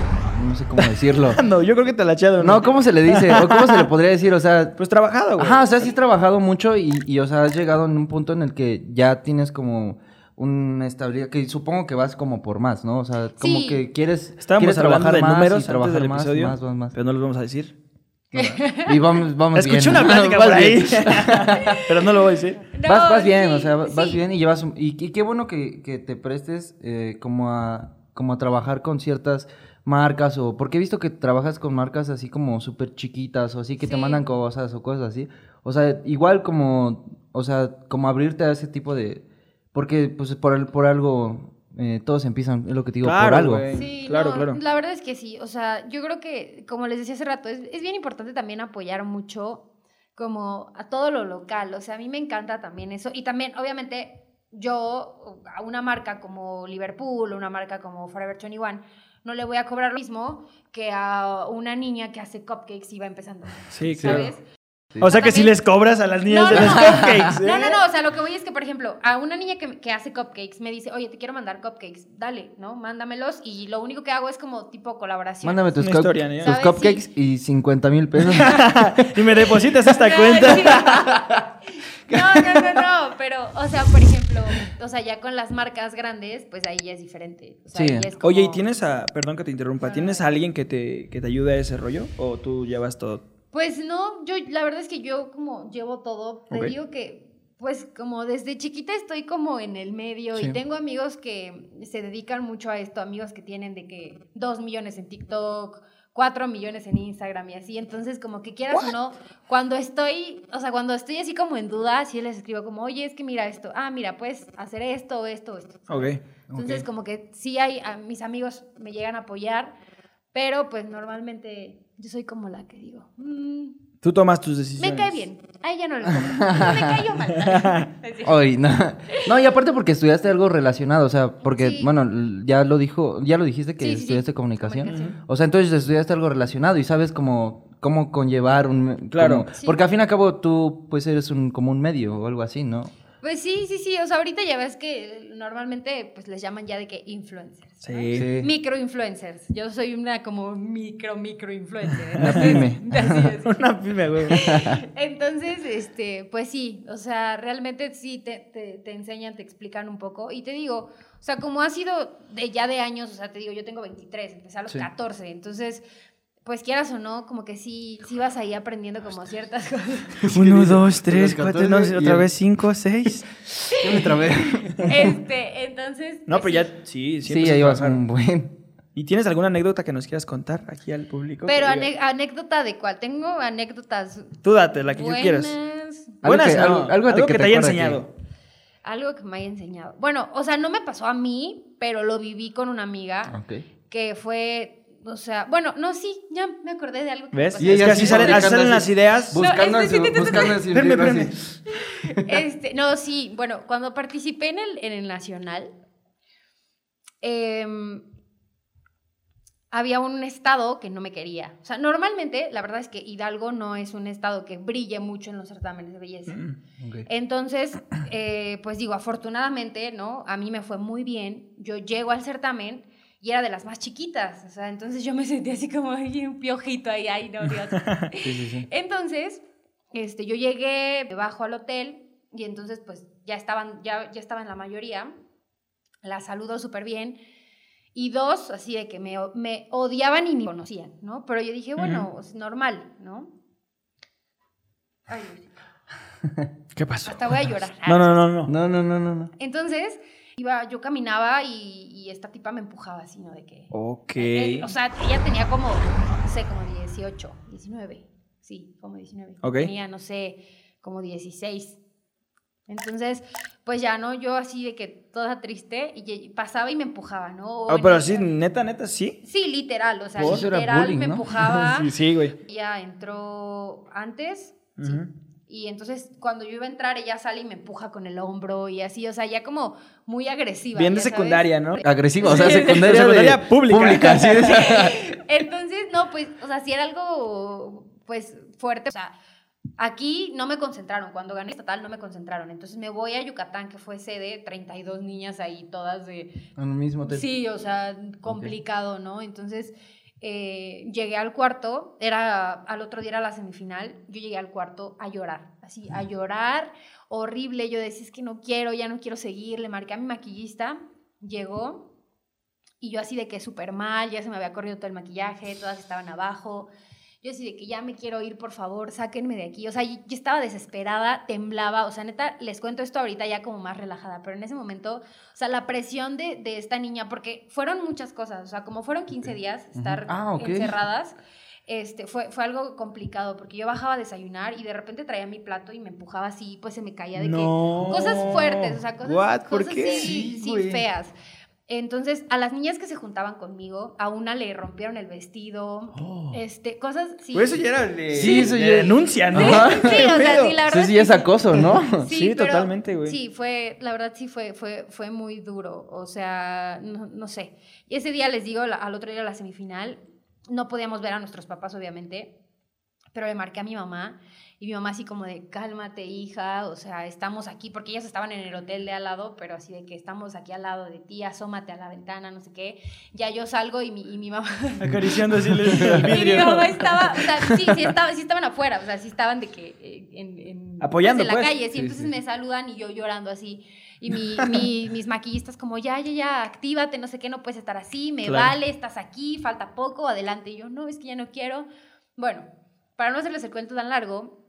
no sé cómo decirlo. No, yo creo que te la echado. No, ¿cómo se le dice? ¿O cómo se le podría decir? O sea, Pues trabajado, güey. ajá, o sea, sí has trabajado mucho y, y, o sea, has llegado en un punto en el que ya tienes como una estabilidad, que supongo que vas como por más, ¿no? O sea, como Sí. que quieres, Estábamos quieres trabajar de más números y antes trabajar del más, episodio, más, más, más. pero no los vamos a decir. Y vamos, vamos bien. Escuché una plática Vas por ahí, bien. pero no lo voy a decir. No, vas, vas bien, sí, o sea, vas sí. bien y llevas... un- y, y qué bueno que, que te prestes eh, como, a, como a trabajar con ciertas marcas o... Porque he visto que trabajas con marcas así como súper chiquitas o así que te mandan cosas o cosas así. O sea, igual como... O sea, como abrirte a ese tipo de... Porque pues por, al- por algo eh, todos empiezan, es lo que te digo, por algo. Sí, claro, no, claro. La verdad es que sí. O sea, yo creo que, como les decía hace rato, es, es bien importante también apoyar mucho como a todo lo local. O sea, a mí me encanta también eso. Y también, obviamente, yo a una marca como Liverpool, una marca como Forever 21, no le voy a cobrar lo mismo que a una niña que hace cupcakes y va empezando. Sí, claro. O sea que si les cobras a las niñas No, de no, los no. cupcakes. ¿eh? No, no, no, o sea, lo que voy es que, por ejemplo, a una niña que, que hace cupcakes me dice, oye, te quiero mandar cupcakes, dale, ¿no? Mándamelos y lo único que hago es como tipo colaboración. Mándame tus, cup- historia, ¿no? tus cupcakes y 50 mil pesos. y me depositas esta cuenta. No, no, no, no, pero, o sea, por ejemplo, o sea, ya con las marcas grandes, pues ahí ya es diferente. O sea, Sí. ahí es como- Oye, ¿y tienes a, perdón que te interrumpa, ¿tienes a alguien que te, que te ayude a ese rollo? ¿O tú llevas todo? Pues no, yo, la verdad es que yo como llevo todo, te digo que, pues como desde chiquita estoy como en el medio Sí. y tengo amigos que se dedican mucho a esto, amigos que tienen de que dos millones en TikTok, cuatro millones en Instagram y así, entonces como que quieras o no, cuando estoy, o sea, cuando estoy así como en duda, sí les escribo como, oye, es que mira esto, ah, mira, puedes hacer esto, esto, esto. Ok. Entonces, como que sí hay, a mis amigos me llegan a apoyar, pero pues normalmente yo soy como la que digo, "Mm, Tú tomas tus decisiones. me cae bien, a ella no le compro, me cayó mal. Ay, no. No, y aparte porque estudiaste algo relacionado, o sea, porque, Sí. bueno, ya lo dijo, ya lo dijiste que Sí, sí, sí. estudiaste comunicación. Comunicación. O sea, entonces estudiaste algo relacionado y sabes cómo, cómo conllevar un... Claro. como- Sí. Porque al fin y al cabo tú, pues, eres un, como un medio o algo así, ¿no? Pues sí, sí, sí, o sea, ahorita ya ves que normalmente pues les llaman ya de que influencers. ¿no? Sí. Microinfluencers. Yo soy una como micro, micro influencer. Una pyme. Así es. Una pyme, güey. Entonces, este, pues sí, o sea, realmente sí te, te, te enseñan, te explican un poco. Y te digo, o sea, como ha sido de ya de años, o sea, te digo, yo tengo 23, empecé a los Sí. 14, entonces, pues quieras o no, como que sí, sí vas ahí aprendiendo como ciertas cosas. Uno, dos, tres, cuatro, no, otra vez cinco, seis. Yo me trabé. Este, entonces. No, pues pero sí. ya, sí, sí, siempre ya se llevas trabajar. un buen... ¿Y tienes alguna anécdota que nos quieras contar aquí al público? Pero anécdota de cuál? Tengo anécdotas Tú date, la que buenas. tú quieras. Algo Buenas, que- no, algo- algo, algo de que, que te, te haya que- enseñado. Algo que me haya enseñado. Bueno, o sea, no me pasó a mí, pero lo viví con una amiga Ok. que fue. O sea, bueno, no, sí, ya me acordé de algo que me ¿Ves? pasó. Y es que así salen, las ideas. Buscando, este sí, sí, buscando Espérame, espérame. Este, no, sí, bueno, cuando participé en el, en el Nacional, em, había un estado que no me quería. O sea, normalmente, la verdad es que Hidalgo no es un estado que brille mucho en los certámenes de belleza. Ok. Entonces, eh, pues digo, afortunadamente, ¿no? A mí me fue muy bien. Yo llego al certamen y era de las más chiquitas. O sea, entonces yo me sentí así como ay, un piojito ahí, ay, no, Dios. Sí, sí, sí. Entonces, este, yo llegué, me bajo al hotel y entonces pues ya estaban, ya, ya estaban la mayoría. La saludo súper bien. Y dos, así de que me, me odiaban y me conocían, ¿no? Pero yo dije, bueno, es normal, ¿no? Ay, ¿Qué pasó? hasta voy a llorar. No, no, no, no. No, no, no, no, no. Entonces, iba, yo caminaba y, y esta tipa me empujaba así, ¿no? De que... Ok. Eh, o sea, ella tenía como, no sé, como 18, 19. Sí, como 19. Ok. Tenía, no sé, como 16. Entonces, pues ya, ¿no? Yo así de que toda triste y pasaba y me empujaba, ¿no? O Ah, en pero el- sí, neta, neta, sí. Sí, literal, o sea, literal bullying, me ¿no? empujaba. Sí, sí, güey. Ella entró antes, sí. Y entonces cuando yo iba a entrar, ella sale y me empuja con el hombro y así, o sea, ya como muy agresiva. Bien de sabes. secundaria, ¿no? Agresiva, o sea, Sí. secundaria, Secundaria de- pública. sí, es- Entonces, no, pues, o sea, si era algo, pues, fuerte, o sea, Aquí no me concentraron, cuando gané estatal no me concentraron, entonces me voy a Yucatán, que fue sede, 32 niñas ahí, todas de... En el mismo hotel. Sí, o sea, complicado, ¿no? Entonces eh, llegué al cuarto, era al otro día era la semifinal, yo llegué al cuarto a llorar, así, a llorar, horrible, yo decía, es que no quiero, ya no quiero seguir, le marqué a mi maquillista, llegó y yo así de que súper mal, ya se me había corrido todo el maquillaje, todas estaban abajo, yo así de que ya me quiero ir, por favor, sáquenme de aquí. O sea, yo estaba desesperada, temblaba. O sea, neta, les cuento esto ahorita ya como más relajada. Pero en ese momento, o sea, la presión de, de esta niña, porque fueron muchas cosas. O sea, como fueron 15 días estar Ah, encerradas, este, fue, fue algo complicado. Porque yo bajaba a desayunar y de repente traía mi plato y me empujaba así, pues se me caía de No. que. Cosas fuertes, o sea, cosas, cosas qué? sí, Sí, feas. Entonces, a las niñas que se juntaban conmigo, a una le rompieron el vestido, Oh. este, cosas, sí. Pues eso ya era de, Sí, eso de ya- denuncia, ¿no? Ajá. Sí, o sea, sí, la verdad. Eso sí es acoso, ¿no? Sí, pero totalmente, güey. Sí, fue, la verdad sí fue, fue, fue muy duro. O sea, no, no sé. Y ese día les digo, la- al otro día de la semifinal, no podíamos ver a nuestros papás, obviamente, pero le marqué a mi mamá y mi mamá así como de, cálmate, hija, o sea, estamos aquí, porque ellas estaban en el hotel de al lado, pero así de que estamos aquí al lado de ti, asómate a la ventana, no sé qué. Ya yo salgo y mi, y mi mamá... Acariciando así el, el Y mi vidrio. mamá estaba, o sea, sí, sí, estaba, sí estaban afuera, o sea, sí estaban de que eh, en, en- Apoyando, en la pues. calle, sí, Sí, entonces sí. me saludan y yo llorando así. Y mi, mi- mis maquillistas como, ya, ya, ya, actívate, no sé qué, no puedes estar así, me Claro. vale, estás aquí, falta poco, adelante. Y yo, no, es que ya no quiero. Bueno, para no hacerles el cuento tan largo,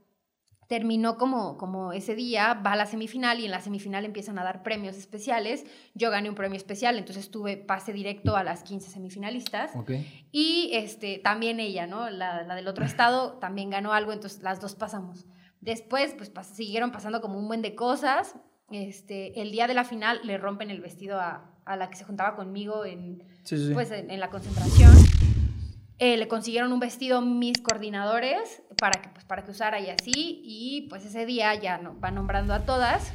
terminó como, como ese día, va a la semifinal y en la semifinal empiezan a dar premios especiales. Yo gané un premio especial, entonces tuve pase directo a las 15 semifinalistas. Ok. Y este, también ella, ¿no? La, la del otro estado también ganó algo, entonces las dos pasamos. Después, pues pas- siguieron pasando como un buen de cosas. Este, el día de la final le rompen el vestido a, a la que se juntaba conmigo en, sí, sí. pues, en, en la concentración. Eh, le consiguieron un vestido mis coordinadores para que, pues, para que usara y así. Y pues ese día ya no, va nombrando a todas.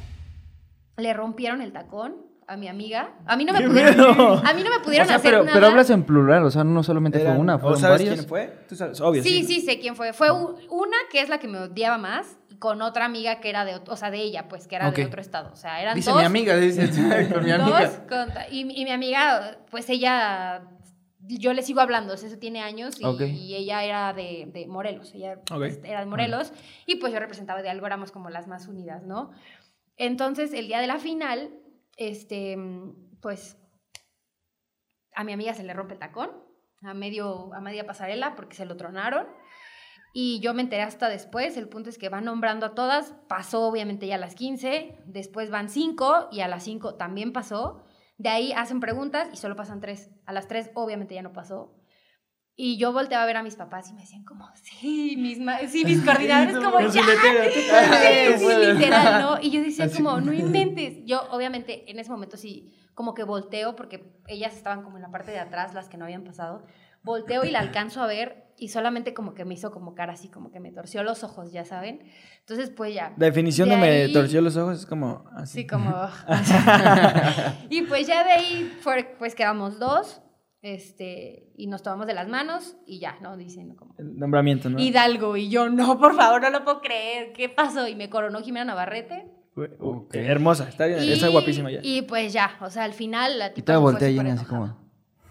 Le rompieron el tacón a mi amiga. A mí no me ¡Qué pudieron, miedo! a mí no me pudieron O sea, hacer pero, nada. pero hablas en plural, o sea, no solamente fue Eran- una, ¿O fueron sabes varias. quién fue? Tú sabes, obvio. Sí, sí, sé quién fue. Fue una que es la que me odiaba más y con otra amiga que era de, o sea, de ella, pues, que era de Ok. otro estado. O sea, eran Dice dos. mi amiga, dice con mi dos amiga. contra- y, y mi amiga, pues ella, yo le sigo hablando, o sea, eso tiene años y, ella era de, de Morelos, ella pues, era de Morelos y pues yo representaba de algo, éramos como las más unidas, ¿no? Entonces, el día de la final, este, pues, a mi amiga se le rompe el tacón a, medio, a media pasarela porque se lo tronaron. Y yo me enteré hasta después, el punto es que van nombrando a todas, pasó obviamente ya a las 15, después van 5 y a las 5 también pasó. De ahí hacen preguntas y solo pasan 3. A las 3 obviamente ya no pasó. Y yo volteaba a ver a mis papás y me decían como, sí, mis, sí, mis coordinadores como, ya, Sí, sí, literal, ¿no? Y yo decía Así. como, no inventes. Yo, obviamente, en ese momento sí, como que volteo, porque ellas estaban como en la parte de atrás, las que no habían pasado. Volteo y la alcanzo a ver y solamente como que me hizo como cara así, como que me torció los ojos, ya saben. Entonces, pues ya. La definición de, De me ahí- torció los ojos es como así. Sí, como... y pues ya de ahí, fue, pues quedamos dos, este, y nos tomamos de las manos y ya, ¿no? Dicen como... El nombramiento, ¿no? Hidalgo, y yo, no, por favor, no lo puedo creer, ¿qué pasó? Y me coronó Jimena Navarrete. Fue- uh, Ok. Hermosa, está bien, Y, está guapísima ya. Y pues ya, o sea, al final la Y tipa te se fue volteé así como...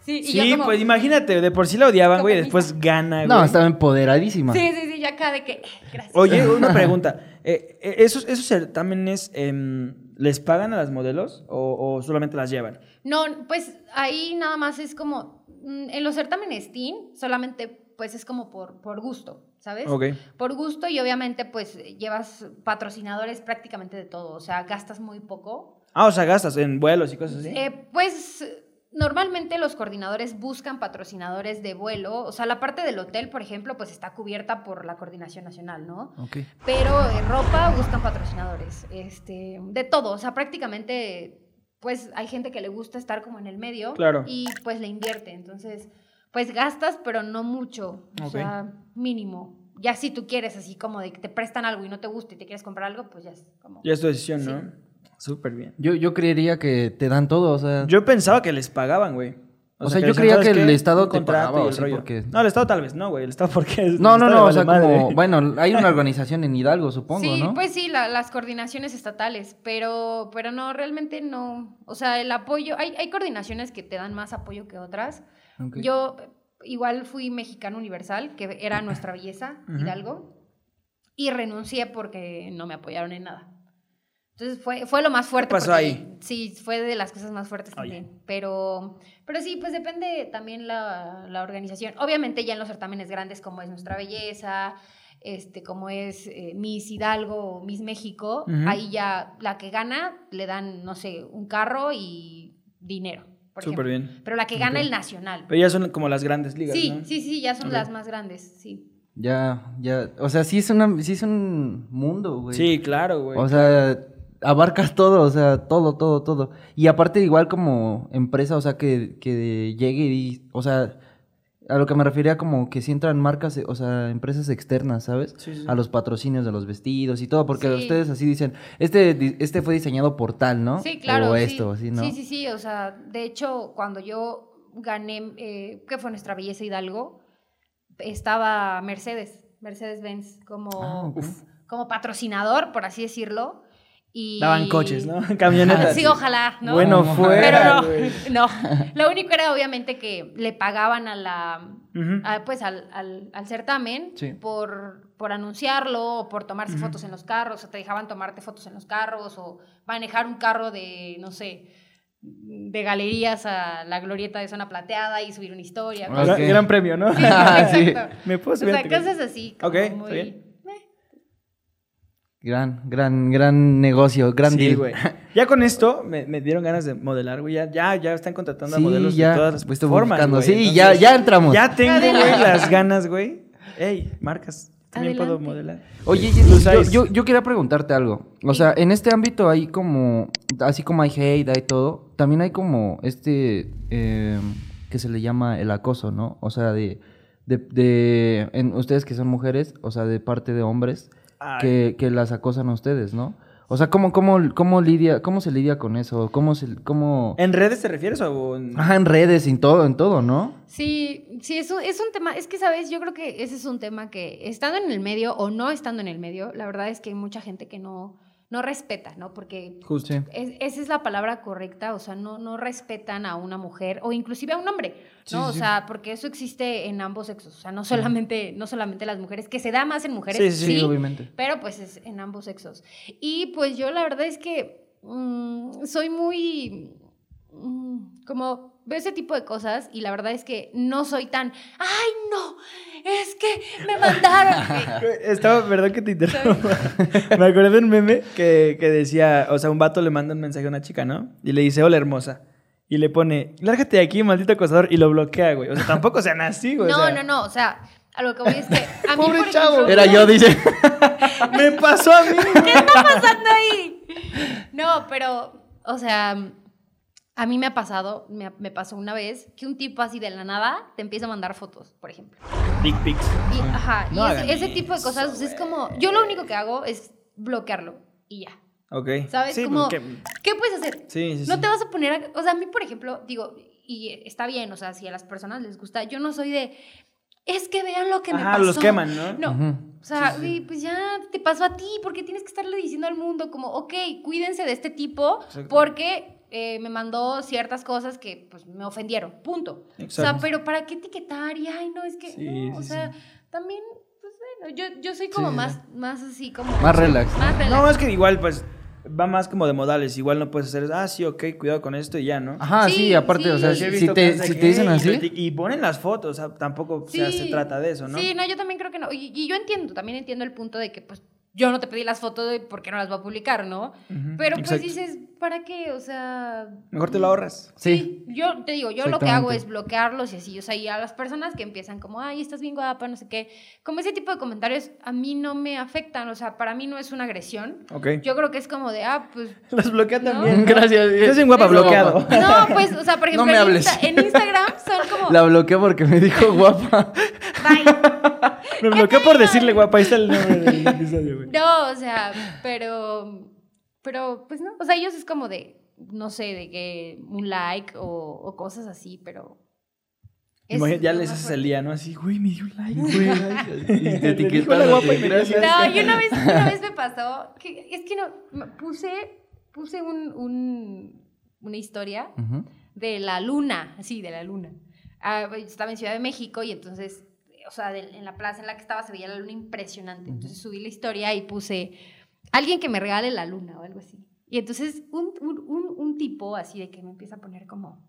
Sí, y Sí, yo como, pues imagínate, de por sí la odiaban, güey, después gana, No, güey. estaba empoderadísima. Sí, sí, sí, yo acá de que, eh, gracias. Oye, una pregunta. eh, eh, ¿esos, ¿Esos certámenes em, les pagan a las modelos o, o solamente las llevan? No, pues ahí nada más es como, mm, en los certámenes teen, solamente pues es como por, por gusto, ¿sabes? Ok. Por gusto y obviamente pues llevas patrocinadores prácticamente de todo, o sea, gastas muy poco. Ah, o sea, gastas en vuelos y cosas así. Eh, pues normalmente los coordinadores buscan patrocinadores de vuelo, o sea, la parte del hotel, por ejemplo, pues está cubierta por la coordinación nacional, ¿no? Ok. Pero en ropa buscan patrocinadores, este, de todo, o sea, prácticamente, pues hay gente que le gusta estar como en el medio Claro. y pues le invierte, entonces, pues gastas, pero no mucho, o sea, mínimo. Ya si tú quieres así como de que te prestan algo y no te gusta y te quieres comprar algo, pues ya es como... Ya es tu decisión, Sí. Súper bien. Yo, yo creería que te dan todo, o sea... Yo pensaba que les pagaban, güey. O sea, yo creía ¿sabes que el qué? Estado te pagaba, y o el sea, porque- No, el Estado tal vez no, güey. El Estado porque... es- No, no, no, o sea, madre. como, bueno, hay una organización en Hidalgo, supongo, sí, ¿no? pues sí, la- las coordinaciones estatales, pero, pero no, realmente no. O sea, el apoyo, hay, hay coordinaciones que te dan más apoyo que otras. Ok. Yo igual fui mexicano universal, que era nuestra belleza. Hidalgo, y renuncié porque no me apoyaron en nada. Entonces fue, fue lo más fuerte. pasó porque- ahí? Sí, fue de las cosas más fuertes Oye. también. Pero, pero sí, pues depende también la, la organización. Obviamente ya en los certámenes grandes como es Nuestra Belleza, este, como es eh, Miss Hidalgo o Miss México, ahí ya la que gana le dan, no sé, un carro y dinero. Súper bien. Pero la que gana el nacional. Pero ya son como las grandes ligas, Sí, ¿no? sí, sí, ya son las más grandes, sí. Ya, ya, o sea, sí es una, sí es un mundo, güey. Sí, claro, güey. O sea, abarcas todo, o sea, todo, todo, todo. Y aparte igual como empresa, o sea, que, que llegue y, o sea, a lo que me refería como que si entran marcas, o sea, empresas externas, ¿sabes? Sí, sí. A los patrocinios de los vestidos y todo, porque Sí. ustedes así dicen, este, este fue diseñado por tal, ¿no? Sí, claro. O sí. esto, así, ¿no? Sí, sí, sí. O sea, de hecho, cuando yo gané, eh, ¿qué fue nuestra belleza Hidalgo? Estaba Mercedes, Mercedes-Benz, como, Ah, como patrocinador, por así decirlo. Y... Daban coches, ¿no? Camionetas. Sí, ojalá, ¿no? Bueno, No, fuera, Pero no, no. Lo único era obviamente que le pagaban a la, a, pues al, al, al certamen Sí. por, por anunciarlo o por tomarse fotos en los carros, o te dejaban tomarte fotos en los carros o manejar un carro de, no sé, de galerías a la glorieta de zona plateada y subir una historia. Cosas Gran- premio, ¿no? sí. Exacto. Me puedo O subir a sea, cosas así. como Ok, está muy- bien. Gran, gran, gran negocio, gran Sí, deal. güey. Ya con esto me, me dieron ganas de modelar, güey. Ya, ya, ya están contratando a modelos ya, de todas las pues, estoy formas, güey. Sí, Entonces, ya, ya entramos. Ya tengo, güey, las ganas, güey. Ey, marcas, también puedo modelar. Oye, yo, yo, yo quería preguntarte algo. O sea, en este ámbito hay como, así como hay hate, hay todo, también hay como este, eh, que se le llama el acoso, ¿no? O sea, de, de, de en, ustedes que son mujeres, o sea, de parte de hombres. Que, que las acosan a ustedes, ¿no? O sea, ¿cómo, cómo, cómo, lidia, ¿cómo se lidia con eso? ¿Cómo se, cómo... ¿En redes te refieres o en...? Ajá, en redes, en todo, en todo, ¿no? Sí, sí, es un, es un tema, es que, ¿sabes? Yo creo que ese es un tema que, estando en el medio o no estando en el medio, la verdad es que hay mucha gente que no, no respeta, ¿no? Porque Justo. Es- esa es la palabra correcta, o sea, no, no respetan a una mujer o inclusive a un hombre, ¿no? Sí, o sí, sea, porque eso existe en ambos sexos, o sea, no solamente, no solamente las mujeres, que se da más en mujeres, Sí, sí, Sí, obviamente. pero pues es en ambos sexos. Y pues yo la verdad es que mm, soy muy mm, como veo ese tipo de cosas y la verdad es que no soy tan, ay no, es que me mandaron. Estaba, perdón que te interrumpa. Me acordé de un meme que, que decía, o sea, un vato le manda un mensaje a una chica, ¿no? Y le dice, hola hermosa. Y le pone, lárgate de aquí, maldito acosador, y lo bloquea, güey. O sea, tampoco sean así, güey. o no, sea, no, no, o sea, a lo que voy es que a mí, Pobre por chavo. ejemplo, Era yo, dice. Me pasó a mí. ¿Qué está pasando ahí? No, pero, o sea, a mí me ha pasado, me, me pasó una vez que un tipo así de la nada te empieza a mandar fotos, por ejemplo. Dick pics. Y, ajá, No y ese, ese tipo de cosas pues, es como, yo lo único que hago es bloquearlo y ya. Ok. ¿Sabes? Sí, como, porque- ¿qué puedes hacer? Sí, sí, No sí. te vas a poner a, o sea, a mí, por ejemplo, digo, y está bien, o sea, si a las personas les gusta, yo no soy de, es que vean lo que me Ajá, pasó. los queman, ¿no? No, o sea, güey, pues ya te pasó a ti, porque tienes que estarle diciendo al mundo como, ok, cuídense de este tipo, Exacto. porque eh, me mandó ciertas cosas que pues me ofendieron, punto. O sea, pero ¿para qué etiquetar? Y ay, no, es que, Sí, no, o sí, sea, también, pues bueno, yo, yo soy como Sí, más, más así, como... Más relax. Más relax. No, es que igual, pues, va más como de modales. Igual no puedes hacer, ah, sí, ok, cuidado con esto y ya, ¿no? Ajá, sí, Sí, aparte, o sea, si te, si te dicen así... Y, ponen las fotos, o sea, tampoco o sea, se trata de eso, ¿no? Sí, no, yo también creo que no. Y, y yo entiendo, también entiendo el punto de que, pues, yo no te pedí las fotos de por qué no las voy a publicar, ¿no? Pero pues exacto. dices, ¿para qué? O sea... Mejor te lo ahorras. Sí. Yo te digo, yo lo que hago es bloquearlos y así. O sea, y a las personas que empiezan como, ay, estás bien guapa, no sé qué. Como ese tipo de comentarios a mí no me afectan. O sea, para mí no es una agresión. Ok. Yo creo que es como de, ah, pues... Los bloquea ¿No? también. Gracias. Estás bien guapa, bloqueado. No, pues, o sea, por ejemplo, me en. Insta- en Instagram son como... La bloqueé porque me dijo guapa. Bye. Me bloqueó por decirle guapa. Ahí está el nombre del episodio, güey. No, o sea, pero, pero, pues no, o sea, ellos es como de, no sé, de que un like o, o cosas así, pero, Imagínate, ya les haces el día, ¿no? Así, güey, me dio like, güey. Y te like. No, y una vez, una vez me pasó, que es que no, puse, puse un, un- una historia de la luna, sí, de la luna. Ah, estaba en Ciudad de México y entonces, o sea, de- en la plaza en la que estaba se veía la luna impresionante. Entonces subí la historia y puse, alguien que me regale la luna o algo así. Y entonces un, un- un- un tipo así de que me empieza a poner como,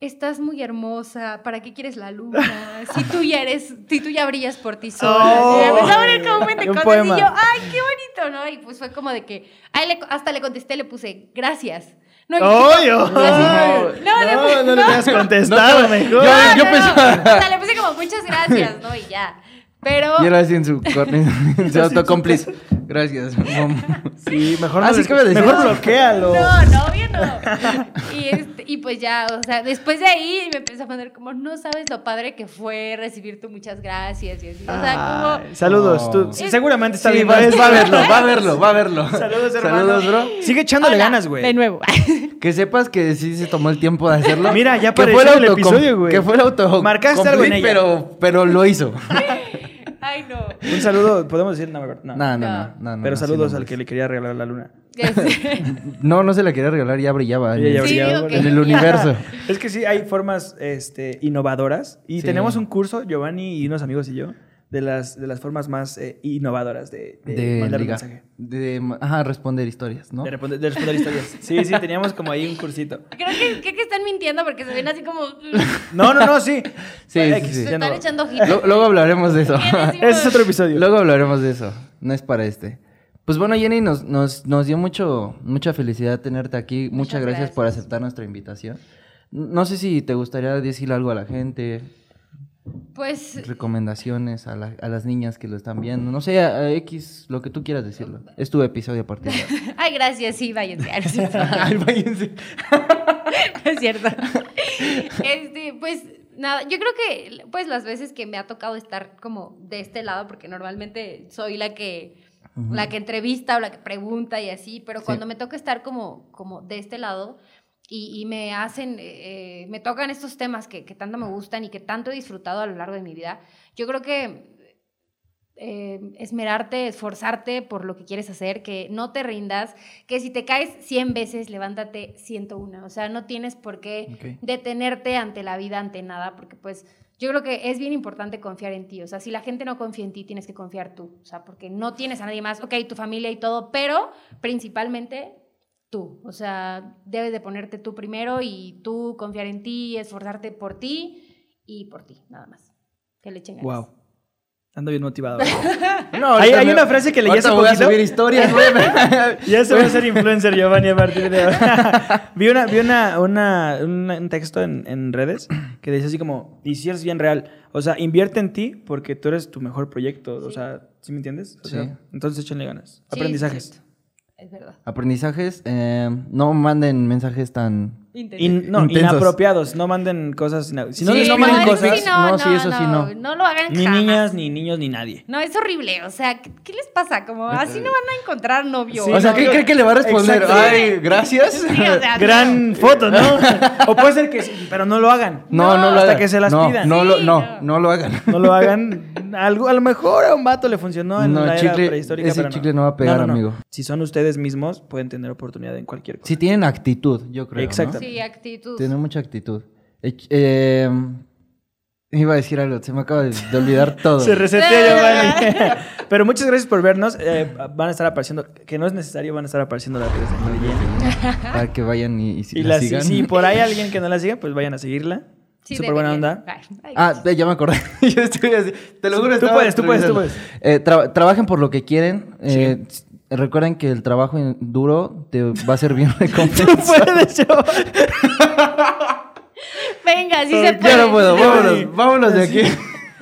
estás muy hermosa, ¿para qué quieres la luna? Si tú ya eres, si tú ya brillas por ti sola. Oh. y me empezó a poner como cosas poema. y yo, ay, qué bonito, ¿no? Y pues fue como de que, le- hasta le contesté, le puse, gracias. No, y- ¡Ay, No, ay! no, le No, le hubieras contestado No, mejor. yo- No, yo no, pensaba- no. O sea, le puse como muchas gracias, ¿no? Y ya. Pero. Y ahora sí en su, en su autocomplice. Gracias. mom. Sí, mejor, Ah, no sí les- que me decías. mejor bloquealo. No, no, obvio no. Y, este, y pues ya, o sea, después de ahí me empezó a poner como, no sabes lo padre que fue recibir tu muchas gracias y así. O sea, como. Saludos, tú. Seguramente está Sí, bien. va, va a verlo, va a verlo, va a verlo. Saludos, hermano. Saludos, bro. Sigue echándole Hola, ganas, güey. De nuevo. Que sepas que sí se tomó el tiempo de hacerlo. Mira, ya que apareció el episodio, güey. Que fue el auto. Marcaste algo en ella. Pero, pero lo hizo. Ay, no. Un saludo, podemos decir, no, no. No, no, no. No. no, no, Pero saludos no, al que le quería regalar la luna. No, no se la quería regalar, ya brillaba. en el- Sí, brillaba. ok. En el universo. Es que sí, hay formas este, innovadoras. Y Sí. tenemos un curso, Giovanni y unos amigos y yo, de las, de las formas más eh, innovadoras de, de De, mandar un mensaje. De, ajá, responder historias, ¿no? De, responder, de responder historias. Sí, sí, teníamos como ahí un cursito. Creo que, creo que están mintiendo porque se ven así como. No, no, no, sí. Sí, sí, sí. Se están no. echando ojitos. Luego hablaremos de eso. Ese es otro episodio. Luego hablaremos de eso. No es para este. Pues bueno, Jenny, nos, nos, nos dio mucho, mucha felicidad tenerte aquí. Muchas, gracias, por aceptar nuestra invitación. No sé si te gustaría decirle algo a la gente, Pues. recomendaciones a, la- a las niñas que lo están viendo. No sé, a, a X, lo que tú quieras decirlo. Es tu episodio a partir de ahora. Ay, gracias, sí, váyanse. Ay, váyanse. No es cierto. Este, pues nada, yo creo que pues las veces que me ha tocado estar como de este lado, porque normalmente soy la que la que entrevista o la que pregunta y así, pero Sí. cuando me toca estar como, como de este lado y, y me hacen, eh, me tocan estos temas que, que tanto me gustan y que tanto he disfrutado a lo largo de mi vida, yo creo que eh, esmerarte, esforzarte por lo que quieres hacer, que no te rindas, que si te caes 100 veces, levántate 101. O sea, no tienes por qué detenerte ante la vida, ante nada, porque pues yo creo que es bien importante confiar en ti. O sea, si la gente no confía en ti, tienes que confiar tú. O sea, porque no tienes a nadie más, ok, tu familia y todo, pero principalmente tú. O sea, debes de ponerte tú primero y tú confiar en ti, esforzarte por ti y por ti, nada más. Que le echen ganas. Wow. Ando bien motivado. No, Hay- hay me- una frase que leí hace voy a poquito. subir historias. Ya se va a ser influencer Giovanni a partir de ahora. vi una, vi una, una- un, un texto en, en redes que dice así como, y si es bien real, o sea, invierte en ti porque tú eres tu mejor proyecto, o sea, ¿sí me entiendes? O Sí. sea, entonces échenle ganas. Sí, sí, Aprendizajes. Es verdad. Aprendizajes, eh, no manden mensajes tan... In- no, Intensos. inapropiados, no manden cosas. Si no Sí, les no piden manden cosas, sí, no, sí, eso sí, no. No lo hagan ni jamás. niñas, ni niños, ni nadie. No, es horrible. O sea, ¿qué, qué les pasa? Como así no van a encontrar novio. Sí, o sea, no, ¿qué cree que le va a responder? Exacto. Ay, gracias. Sí, o sea, Gran foto, ¿no? o puede ser que sí, pero no lo hagan. No, no, No, lo hasta hagan. que se las no, pidan. No, lo, Sí, no, no. no lo hagan. No lo hagan. Algo, a lo mejor a un vato le funcionó en No, la era chicle- prehistórica. ese pero chicle no va a pegar, amigo. Si son ustedes mismos, pueden tener oportunidad en cualquier cosa. Si tienen actitud, yo creo. Exacto. Actitud. Tienen mucha actitud. Eh, eh, iba a decir algo, se me acaba de, de olvidar todo. Se resetea Giovanni. Pero muchas gracias por vernos. Eh, van a estar apareciendo, que no es necesario, van a estar apareciendo las redes de. Para que vayan y, y si Y la sigan. si por ahí alguien que no la siga, pues vayan a seguirla. Sí, Súper buena onda. Ay, Ah, ya me acordé. Yo estoy así. Te lo juro. Tú puedes, tú puedes, tú revisando. Eh, tra- trabajen por lo que quieren. Eh, Sí. Recuerden que el trabajo en- duro te va a ser bien Tú recompensado. puedes. Venga, sí se puede. ya no puedo. Vámonos, vámonos de aquí.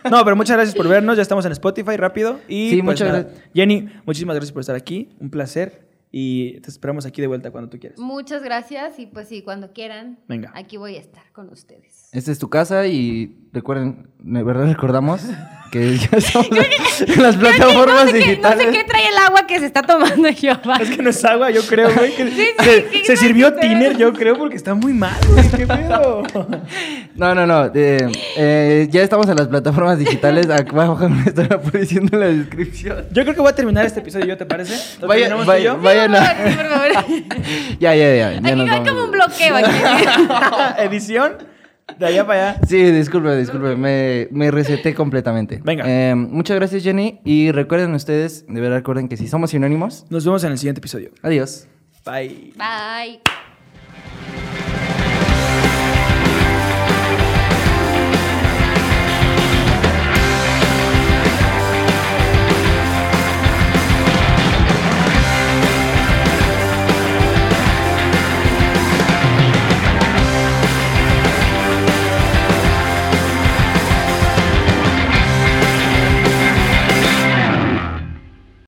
No, pero muchas gracias por vernos. Ya estamos en Spotify rápido. Y Sí, pues muchas nada. gracias. Jenny, muchísimas gracias por estar aquí. Un placer. Y te esperamos aquí de vuelta cuando tú quieras. Muchas gracias y pues sí, cuando quieran, Venga. aquí voy a estar con ustedes. Esta es tu casa y recuerden, de verdad recordamos que ya estamos en las plataformas no sé, qué, no digitales. sé qué trae el agua que se está tomando Jehová. Es que no es agua, yo creo, güey. que sí, se, sí, se no sirvió tiner, yo creo, porque está muy mal, güey. ¿Qué pedo? No, no, no. eh, eh, ya estamos en las plataformas digitales. Abajo me están apareciendo en la descripción. Yo creo que voy a terminar este episodio, ¿yo te parece? ¿Lo Vaya- vaya- vaya- Por favor, sí, por favor. Ya, ya, ya. ya Aquí hay como un bloqueo aquí. Edición, de allá para allá. Sí, disculpe, disculpe. Me, me reseté completamente. Venga. Eh, muchas gracias, Jenny. Y recuerden ustedes, de verdad recuerden que si somos sinónimos, Nos vemos en el siguiente episodio. adiós. Bye. Bye.